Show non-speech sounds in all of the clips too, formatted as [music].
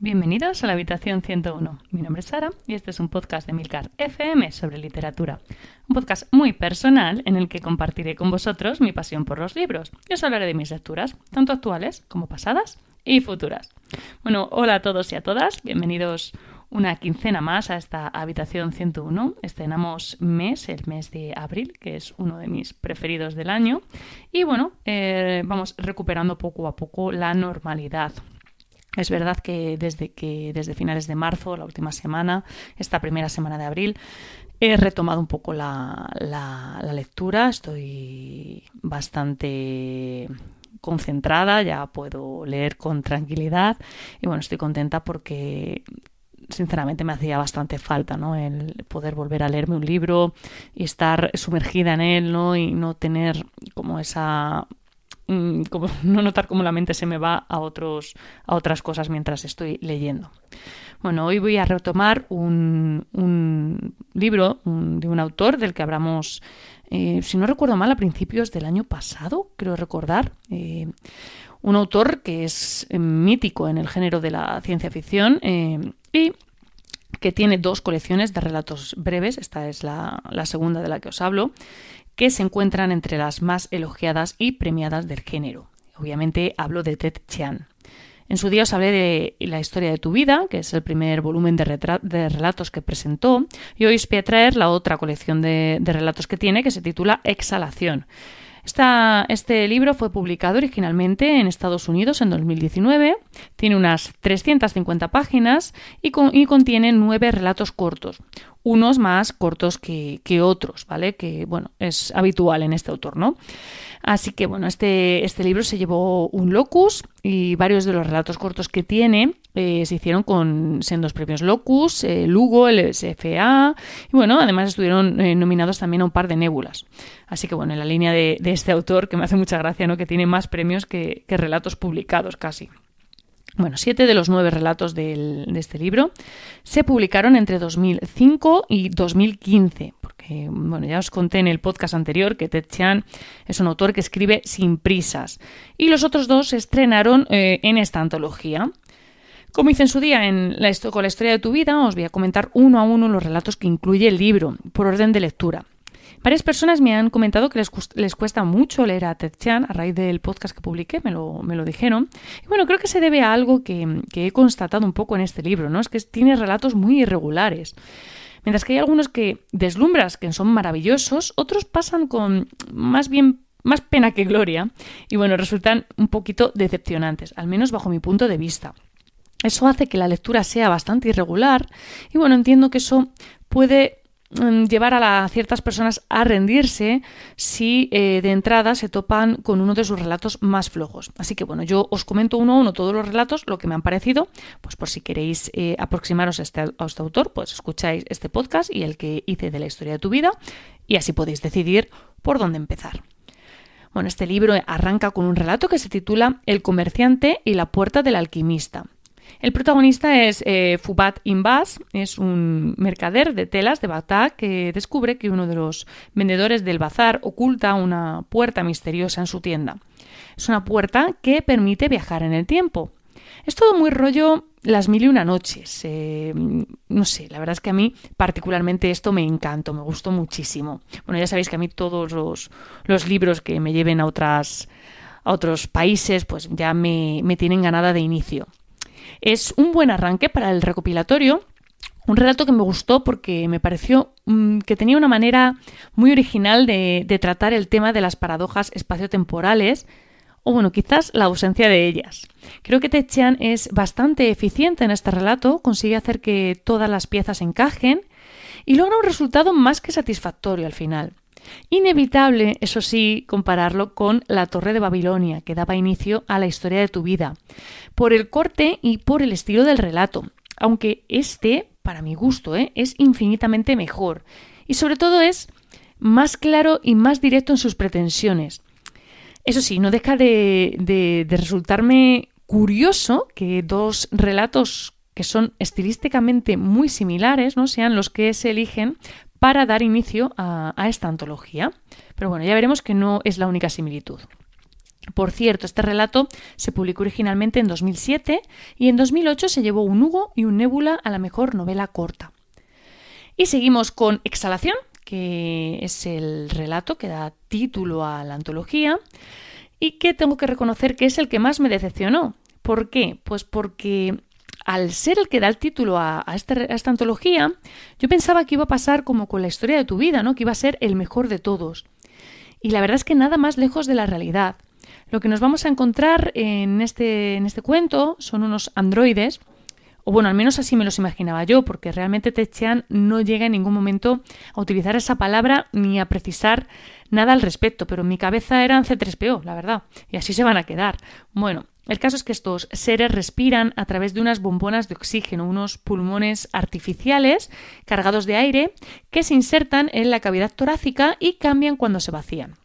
Bienvenidos a la habitación 101. Mi nombre es Sara y este es un podcast de Milcar FM sobre literatura. Un podcast muy personal en el que compartiré con vosotros mi pasión por los libros y os hablaré de mis lecturas, tanto actuales como pasadas y futuras. Bueno, hola a todos y a todas, bienvenidos una quincena más a esta habitación 101. Estrenamos mes, el mes de abril, que es uno de mis preferidos del año. Y bueno, eh, vamos recuperando poco a poco la normalidad. Es verdad que desde que desde finales de marzo, la última semana, esta primera semana de abril, he retomado un poco la, la, lectura. Estoy bastante concentrada, ya puedo leer con tranquilidad y bueno, estoy contenta porque sinceramente me hacía bastante falta, ¿no? El poder volver a leerme un libro y estar sumergida en él, ¿no? Y no tener como esa Mm, como, [laughs] no notar cómo la mente se me va a, otros, a otras cosas mientras estoy leyendo. Bueno, hoy voy a retomar un, un libro de un autor del que hablamos, eh, si no recuerdo mal, a principios del año pasado, creo recordar. Eh, un autor que es eh, mítico en el género de la ciencia ficción y que tiene dos colecciones de relatos breves, esta es la, la segunda de la que os hablo, que se encuentran entre las más elogiadas y premiadas del género. Obviamente hablo de Ted Chiang. En su día os hablé de La historia de tu vida, que es el primer volumen de, relatos que presentó, y hoy os voy a traer la otra colección de, relatos que tiene, que se titula Exhalación. Este libro fue publicado originalmente en Estados Unidos en 2019, tiene unas 350 páginas y, contiene nueve relatos cortos, unos más cortos que, otros, ¿vale? Que, bueno, es habitual en este autor, ¿no? Así que, bueno, este, este libro se llevó un locus y varios de los relatos cortos que tiene eh, se hicieron con sendos premios locus, eh, Lugo, el SFA y, bueno, además estuvieron eh, nominados también a un par de nébulas. Así que, bueno, en la línea de, este autor, que me hace mucha gracia, ¿no? Que tiene más premios que, relatos publicados casi. Bueno, siete de los nueve relatos de este libro se publicaron entre 2005 y 2015, porque bueno, ya os conté en el podcast anterior que Ted Chiang es un autor que escribe sin prisas, y los otros dos se estrenaron en esta antología. Como hice en su día en la, con la historia de tu vida, os voy a comentar uno a uno los relatos que incluye el libro, por orden de lectura. Varias personas me han comentado que les, cuesta mucho leer a Ted Chan a raíz del podcast que publiqué, me lo, me lo dijeron. Y bueno, creo que se debe a algo que, he constatado un poco en este libro, ¿no? Es que tiene relatos muy irregulares. Mientras que hay algunos que deslumbras, que son maravillosos, otros pasan con más bien más pena que gloria y bueno, resultan un poquito decepcionantes, al menos bajo mi punto de vista. Eso hace que la lectura sea bastante irregular y bueno, entiendo que eso puede Mm, llevar a, ciertas personas a rendirse si eh, de entrada se topan con uno de sus relatos más flojos. Así que bueno, yo os comento uno a uno todos los relatos, lo que me han parecido, pues por si queréis eh, aproximaros a este, a este autor, pues escucháis este podcast y el que hice de la historia de tu vida y así podéis decidir por dónde empezar. Bueno, este libro arranca con un relato que se titula El comerciante y la puerta del alquimista. El protagonista es eh, Fubat Imbas, es un mercader de telas de Bagdad que descubre que uno de los vendedores del bazar oculta una puerta misteriosa en su tienda. Es una puerta que permite viajar en el tiempo. Es todo muy rollo las mil y una noches. Eh, no sé, la verdad es que a mí particularmente esto me encantó, me gustó muchísimo. Bueno, ya sabéis que a mí todos los, libros que me lleven a otras a otros países, pues ya me tienen ganada de inicio. Es un buen arranque para el recopilatorio un relato que me gustó porque me pareció mm, que tenía una manera muy original de, tratar el tema de las paradojas espaciotemporales o bueno, quizás la ausencia de ellas. Creo que Techian es bastante eficiente en este relato, consigue hacer que todas las piezas encajen y logra un resultado más que satisfactorio al final. Inevitable, eso sí, compararlo con La Torre de Babilonia, que daba inicio a la historia de tu vida, por el corte y por el estilo del relato, aunque este, para mi gusto, ¿eh? es infinitamente mejor, y sobre todo es más claro y más directo en sus pretensiones. Eso sí, no deja de, de resultarme curioso que dos relatos que son estilísticamente muy similares, ¿no? sean los que se eligen para dar inicio a, esta antología. Pero bueno, ya veremos que no es la única similitud. Por cierto, este relato se publicó originalmente en 2007 y en 2008 se llevó un Hugo y un Nébula a la mejor novela corta. Y seguimos con Exhalación, que es el relato que da título a la antología y que tengo que reconocer que es el que más me decepcionó. ¿Por qué? Pues porque al ser el que da el título a, este, a, esta antología, yo pensaba que iba a pasar como con la historia de tu vida, ¿no? Que iba a ser el mejor de todos. Y la verdad es que nada más lejos de la realidad. Lo que nos vamos a encontrar en este, en este cuento son unos androides, o bueno, al menos así me los imaginaba yo, porque realmente Techean no llega en ningún momento a utilizar esa palabra ni a precisar nada al respecto, pero en mi cabeza eran C3PO, la verdad, y así se van a quedar. Bueno, el caso es que estos seres respiran a través de unas bombonas de oxígeno, unos pulmones artificiales cargados de aire que se insertan en la cavidad torácica y cambian cuando se vacían.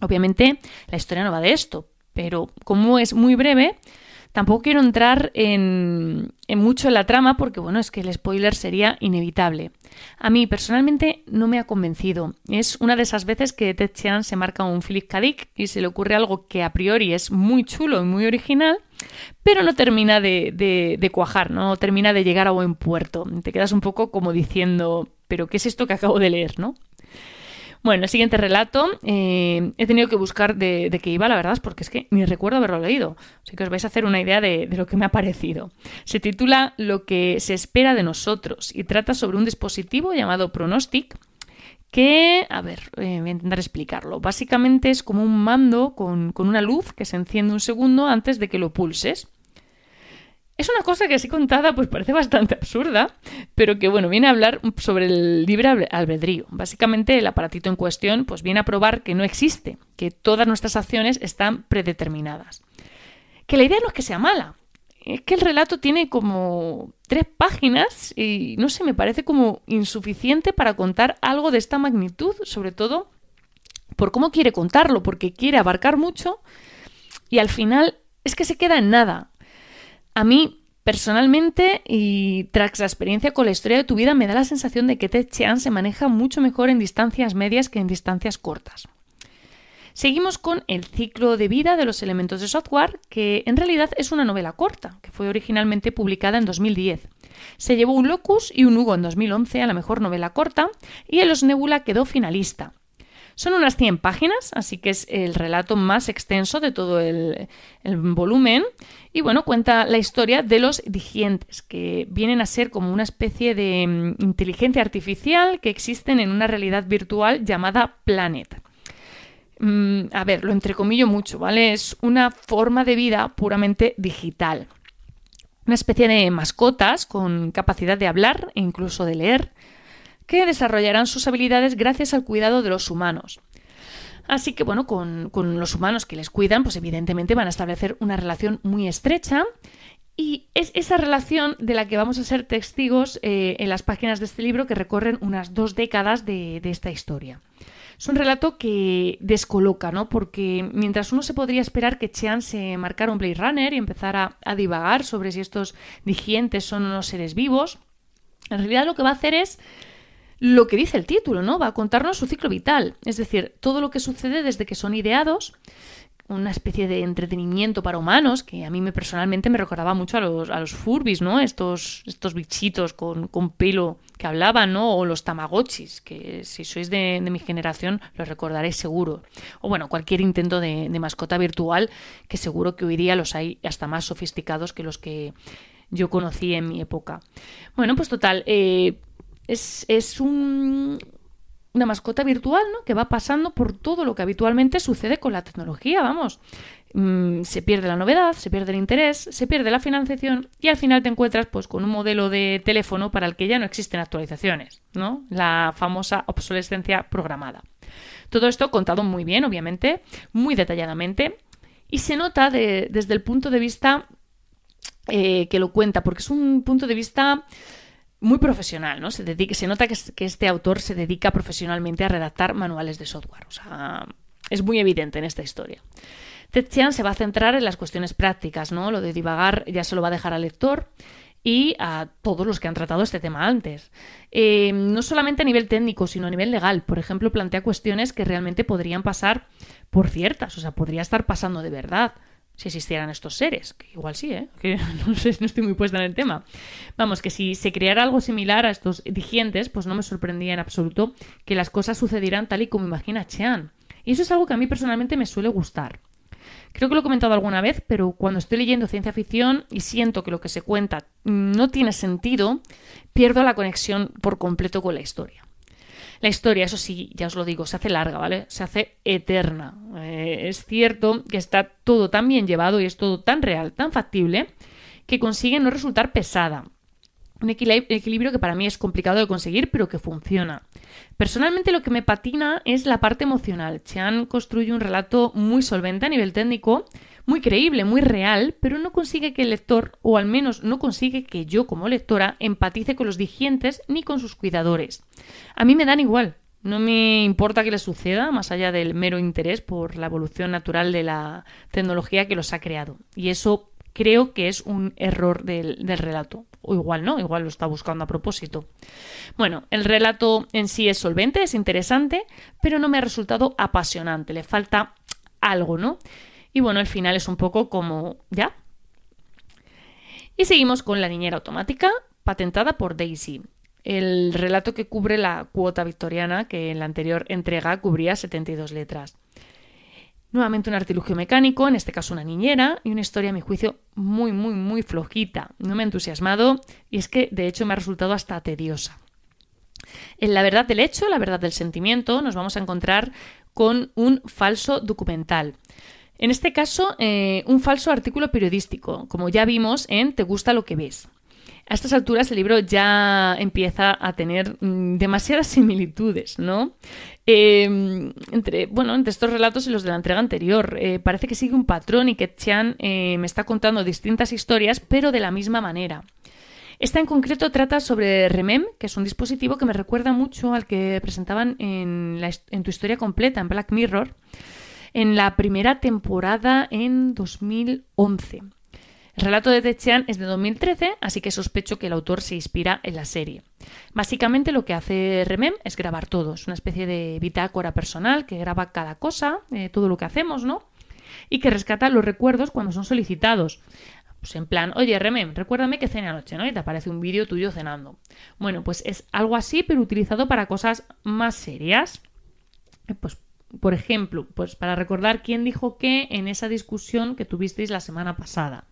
Obviamente la historia no va de esto, pero como es muy breve, tampoco quiero entrar en, mucho en la trama porque bueno, es que el spoiler sería inevitable. A mí personalmente no me ha convencido. Es una de esas veces que Ted Chiang se marca un Philip K. Dick y se le ocurre algo que a priori es muy chulo y muy original, pero no termina de, de cuajar, no termina de llegar a buen puerto. Te quedas un poco como diciendo, pero ¿qué es esto que acabo de leer, no? Bueno, el siguiente relato eh, he tenido que buscar de, qué iba, la verdad, porque es que ni recuerdo haberlo leído. Así que os vais a hacer una idea de, lo que me ha parecido. Se titula Lo que se espera de nosotros y trata sobre un dispositivo llamado Pronostic que, a ver, eh, voy a intentar explicarlo. Básicamente es como un mando con, con una luz que se enciende un segundo antes de que lo pulses. Es una cosa que así contada pues parece bastante absurda, pero que bueno, viene a hablar sobre el libre albedrío. Básicamente el aparatito en cuestión pues viene a probar que no existe, que todas nuestras acciones están predeterminadas. Que la idea no es que sea mala, es que el relato tiene como tres páginas y no sé, me parece como insuficiente para contar algo de esta magnitud, sobre todo por cómo quiere contarlo, porque quiere abarcar mucho y al final es que se queda en nada. A mí, personalmente, y tras la experiencia con la historia de tu vida, me da la sensación de que Ted se maneja mucho mejor en distancias medias que en distancias cortas. Seguimos con El ciclo de vida de los elementos de software, que en realidad es una novela corta, que fue originalmente publicada en 2010. Se llevó un Locus y un Hugo en 2011 a la mejor novela corta, y en Los Nebula quedó finalista. Son unas 100 páginas, así que es el relato más extenso de todo el, volumen. Y bueno, cuenta la historia de los digientes, que vienen a ser como una especie de mm, inteligencia artificial que existen en una realidad virtual llamada Planet. Mm, a ver, lo entrecomillo mucho, ¿vale? Es una forma de vida puramente digital. Una especie de mascotas con capacidad de hablar e incluso de leer que desarrollarán sus habilidades gracias al cuidado de los humanos. Así que bueno, con, los humanos que les cuidan, pues evidentemente van a establecer una relación muy estrecha y es esa relación de la que vamos a ser testigos eh, en las páginas de este libro que recorren unas dos décadas de, esta historia. Es un relato que descoloca, ¿no? Porque mientras uno se podría esperar que Chean se marcara un Blade Runner y empezara a divagar sobre si estos digientes son unos seres vivos, en realidad lo que va a hacer es lo que dice el título, ¿no? Va a contarnos su ciclo vital, es decir, todo lo que sucede desde que son ideados, una especie de entretenimiento para humanos, que a mí me personalmente me recordaba mucho a los, a los furbis, ¿no? Estos, estos bichitos con, pelo que hablaban, ¿no? O los tamagotchis, que si sois de, mi generación los recordaréis seguro. O bueno, cualquier intento de, mascota virtual, que seguro que hoy día los hay hasta más sofisticados que los que yo conocí en mi época. Bueno, pues total, eh, es, un, una mascota virtual, ¿no? Que va pasando por todo lo que habitualmente sucede con la tecnología, vamos. Mm, se pierde la novedad, se pierde el interés, se pierde la financiación y al final te encuentras pues con un modelo de teléfono para el que ya no existen actualizaciones, ¿no? La famosa obsolescencia programada. Todo esto contado muy bien, obviamente, muy detalladamente y se nota desde el punto de vista eh, que lo cuenta, porque es un punto de vista muy profesional, ¿no? Se, dedica, se nota que, este autor se dedica profesionalmente a redactar manuales de software. O sea, es muy evidente en esta historia. Ted se va a centrar en las cuestiones prácticas, ¿no? Lo de divagar ya se lo va a dejar al lector. y a todos los que han tratado este tema antes. Eh, no solamente a nivel técnico, sino a nivel legal. Por ejemplo, plantea cuestiones que realmente podrían pasar por ciertas, o sea, podría estar pasando de verdad si existieran estos seres, que igual sí, ¿eh? que [laughs] no sé, no estoy muy puesta en el tema. Vamos, que si se creara algo similar a estos digientes, pues no me sorprendía en absoluto que las cosas sucedieran tal y como imagina Chean. Y eso es algo que a mí personalmente me suele gustar. Creo que lo he comentado alguna vez, pero cuando estoy leyendo ciencia ficción y siento que lo que se cuenta no tiene sentido, pierdo la conexión por completo con la historia. La historia, eso sí, ya os lo digo, se hace larga, ¿vale? Se hace eterna. Eh, es cierto que está todo tan bien llevado y es todo tan real, tan factible, que consigue no resultar pesada. Un equilibrio que para mí es complicado de conseguir, pero que funciona. Personalmente lo que me patina es la parte emocional. Chan construye un relato muy solvente a nivel técnico, muy creíble, muy real, pero no consigue que el lector, o al menos no consigue que yo como lectora, empatice con los digientes ni con sus cuidadores. A mí me dan igual. No me importa que les suceda, más allá del mero interés por la evolución natural de la tecnología que los ha creado. Y eso creo que es un error del, del relato o igual no, igual lo está buscando a propósito. Bueno, el relato en sí es solvente, es interesante, pero no me ha resultado apasionante, le falta algo, ¿no? Y bueno, el final es un poco como ya. Y seguimos con La niñera automática, patentada por Daisy. El relato que cubre la cuota victoriana que en la anterior entrega cubría 72 letras. Nuevamente un artilugio mecánico, en este caso una niñera, y una historia a mi juicio muy, muy, muy flojita. No me ha entusiasmado y es que de hecho me ha resultado hasta tediosa. En la verdad del hecho, la verdad del sentimiento, nos vamos a encontrar con un falso documental. En este caso, eh, un falso artículo periodístico, como ya vimos en Te gusta lo que ves. A estas alturas el libro ya empieza a tener mm, demasiadas similitudes, ¿no? Em, entre, bueno, entre estos relatos y los de la entrega anterior. Eh, parece que sigue un patrón y que Chan eh, me está contando distintas historias, pero de la misma manera. Esta en concreto trata sobre Remem, que es un dispositivo que me recuerda mucho al que presentaban en, en tu historia completa, en Black Mirror, en la primera temporada en 2011. El relato de Techean es de 2013, así que sospecho que el autor se inspira en la serie. Básicamente lo que hace Remem es grabar todo, es una especie de bitácora personal que graba cada cosa, eh, todo lo que hacemos, ¿no? Y que rescata los recuerdos cuando son solicitados. Pues en plan, oye, Remem, recuérdame que cene anoche, ¿no? Y te aparece un vídeo tuyo cenando. Bueno, pues es algo así, pero utilizado para cosas más serias. Eh, pues, por ejemplo, pues para recordar quién dijo qué en esa discusión que tuvisteis la semana pasada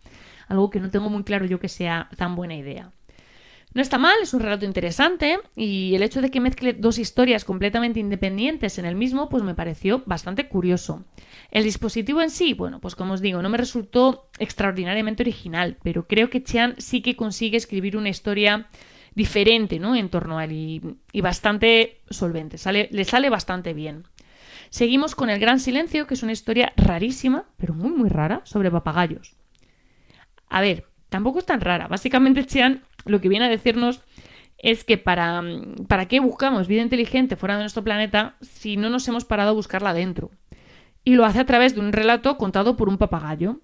algo que no tengo muy claro yo que sea tan buena idea. No está mal, es un relato interesante y el hecho de que mezcle dos historias completamente independientes en el mismo, pues me pareció bastante curioso. El dispositivo en sí, bueno, pues como os digo, no me resultó extraordinariamente original, pero creo que Chan sí que consigue escribir una historia diferente, ¿no? En torno a él y, bastante solvente, sale, le sale bastante bien. Seguimos con El Gran Silencio, que es una historia rarísima, pero muy muy rara, sobre papagayos. A ver, tampoco es tan rara. Básicamente, Chean lo que viene a decirnos es que para, para qué buscamos vida inteligente fuera de nuestro planeta si no nos hemos parado a buscarla dentro. Y lo hace a través de un relato contado por un papagayo.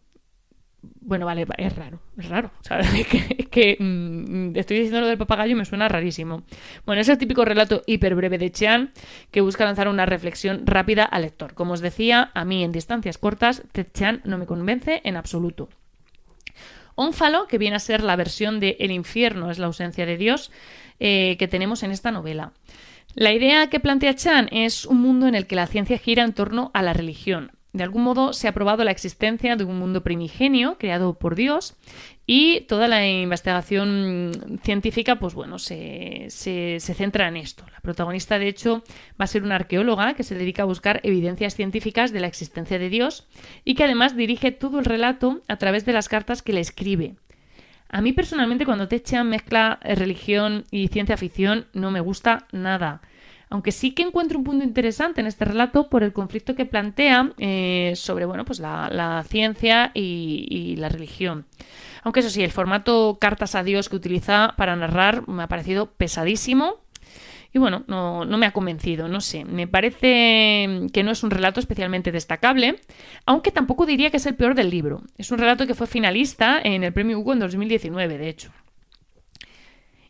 Bueno, vale, es raro, es raro. [laughs] Es que, mm, estoy diciendo lo del papagayo y me suena rarísimo. Bueno, es el típico relato hiper breve de Chean que busca lanzar una reflexión rápida al lector. Como os decía, a mí en distancias cortas, Ted Chan no me convence en absoluto. Ónfalo, que viene a ser la versión de El infierno es la ausencia de Dios eh, que tenemos en esta novela. La idea que plantea Chan es un mundo en el que la ciencia gira en torno a la religión. De algún modo se ha probado la existencia de un mundo primigenio creado por Dios y toda la investigación científica, pues bueno, se, se, centra en esto. La protagonista, de hecho, va a ser una arqueóloga que se dedica a buscar evidencias científicas de la existencia de Dios y que además dirige todo el relato a través de las cartas que le escribe. A mí personalmente cuando echan mezcla religión y ciencia ficción no me gusta nada aunque sí que encuentro un punto interesante en este relato por el conflicto que plantea eh, sobre bueno, pues la, ciencia y, la religión. Aunque eso sí, el formato cartas a Dios que utiliza para narrar me ha parecido pesadísimo. Y bueno, no, no, me ha convencido, no sé. Me parece que no es un relato especialmente destacable, aunque tampoco diría que es el peor del libro. Es un relato que fue finalista en el premio Hugo en 2019, de hecho.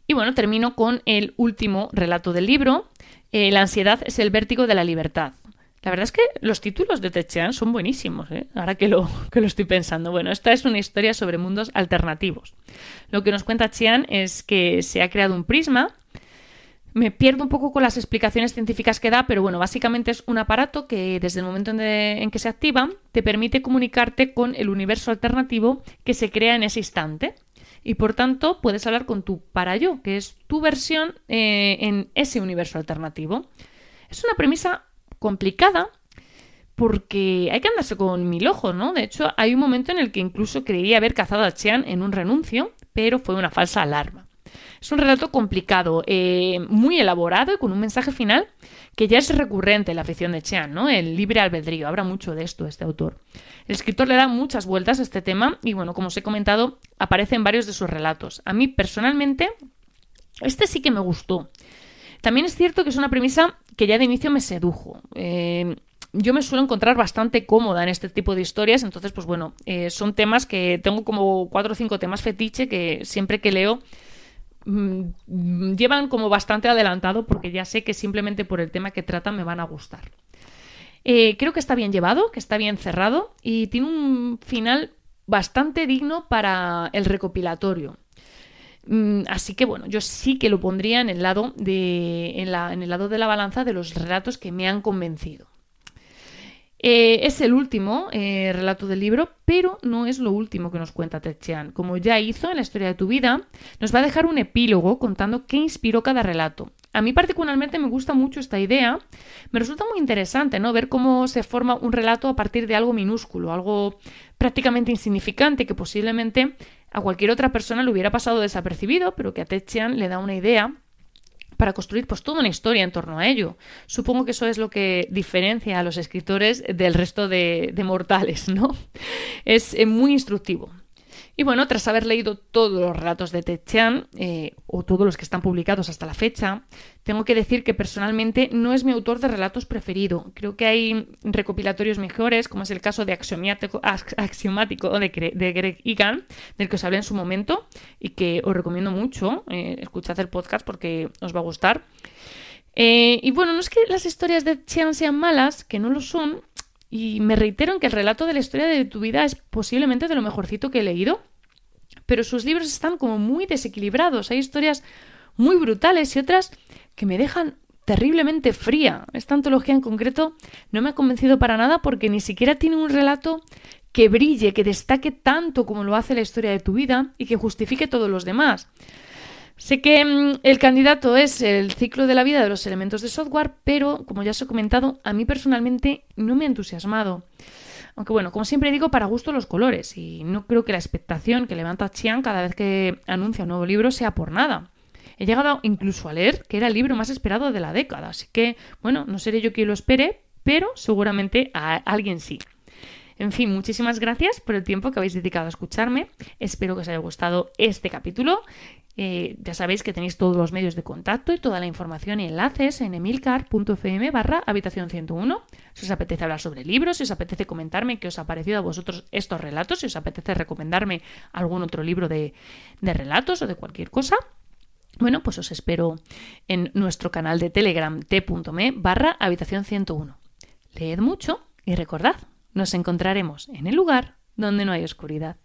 Y bueno, termino con el último relato del libro. Eh, la ansiedad es el vértigo de la libertad. La verdad es que los títulos de Techean son buenísimos, ¿eh? ahora que lo, [laughs] que lo estoy pensando. Bueno, esta es una historia sobre mundos alternativos. Lo que nos cuenta Chian es que se ha creado un prisma. Me pierdo un poco con las explicaciones científicas que da, pero bueno, básicamente es un aparato que desde el momento en, en que se activa te permite comunicarte con el universo alternativo que se crea en ese instante y por tanto puedes hablar con tu para yo, que es tu versión eh, en ese universo alternativo. Es una premisa complicada porque hay que andarse con mil ojos, ¿no? De hecho, hay un momento en el que incluso creía haber cazado a Chean en un renuncio, pero fue una falsa alarma. Es un relato complicado, eh, muy elaborado y con un mensaje final que ya es recurrente en la afición de Chean, ¿no? El libre albedrío. Habla mucho de esto este autor. El escritor le da muchas vueltas a este tema y, bueno, como os he comentado, aparece en varios de sus relatos. A mí, personalmente, este sí que me gustó. También es cierto que es una premisa que ya de inicio me sedujo. Eh, yo me suelo encontrar bastante cómoda en este tipo de historias, entonces, pues bueno, eh, son temas que tengo como cuatro o cinco temas fetiche que siempre que leo mm, llevan como bastante adelantado porque ya sé que simplemente por el tema que tratan me van a gustar. Eh, creo que está bien llevado, que está bien cerrado y tiene un final bastante digno para el recopilatorio. Mm, así que bueno, yo sí que lo pondría en el lado de, en, la, en el lado de la balanza de los relatos que me han convencido. Eh, es el último eh, relato del libro, pero no es lo último que nos cuenta Ted. Como ya hizo en la historia de tu vida, nos va a dejar un epílogo contando qué inspiró cada relato. A mí particularmente me gusta mucho esta idea. Me resulta muy interesante, ¿no? Ver cómo se forma un relato a partir de algo minúsculo, algo prácticamente insignificante que posiblemente a cualquier otra persona le hubiera pasado desapercibido, pero que a Ted le da una idea para construir pues toda una historia en torno a ello. Supongo que eso es lo que diferencia a los escritores del resto de, mortales, ¿no? Es eh, muy instructivo. Y bueno, tras haber leído todos los relatos de Ted Chiang, eh, o todos los que están publicados hasta la fecha, tengo que decir que personalmente no es mi autor de relatos preferido. Creo que hay recopilatorios mejores, como es el caso de Axiomático, de, Greg Egan, del que os hablé en su momento, y que os recomiendo mucho. Eh, escuchad el podcast porque os va a gustar. Eh, y bueno, no es que las historias de Chiang sean malas, que no lo son, y me reitero en que el relato de la historia de tu vida es posiblemente de lo mejorcito que he leído, pero sus libros están como muy desequilibrados. Hay historias muy brutales y otras que me dejan terriblemente fría. Esta antología en concreto no me ha convencido para nada porque ni siquiera tiene un relato que brille, que destaque tanto como lo hace la historia de tu vida y que justifique todos los demás. Sé que mm, el candidato es el ciclo de la vida de los elementos de software, pero como ya os he comentado, a mí personalmente no me ha entusiasmado. Aunque bueno, como siempre digo, para gusto los colores, y no creo que la expectación que levanta Chiang cada vez que anuncia un nuevo libro sea por nada. He llegado incluso a leer que era el libro más esperado de la década, así que bueno, no seré yo quien lo espere, pero seguramente a alguien sí. En fin, muchísimas gracias por el tiempo que habéis dedicado a escucharme. Espero que os haya gustado este capítulo. Eh, ya sabéis que tenéis todos los medios de contacto y toda la información y enlaces en emilcar.fm barra habitación 101. Si os apetece hablar sobre libros, si os apetece comentarme qué os ha parecido a vosotros estos relatos, si os apetece recomendarme algún otro libro de, de relatos o de cualquier cosa. Bueno, pues os espero en nuestro canal de Telegram t.me barra habitación 101. Leed mucho y recordad, nos encontraremos en el lugar donde no hay oscuridad.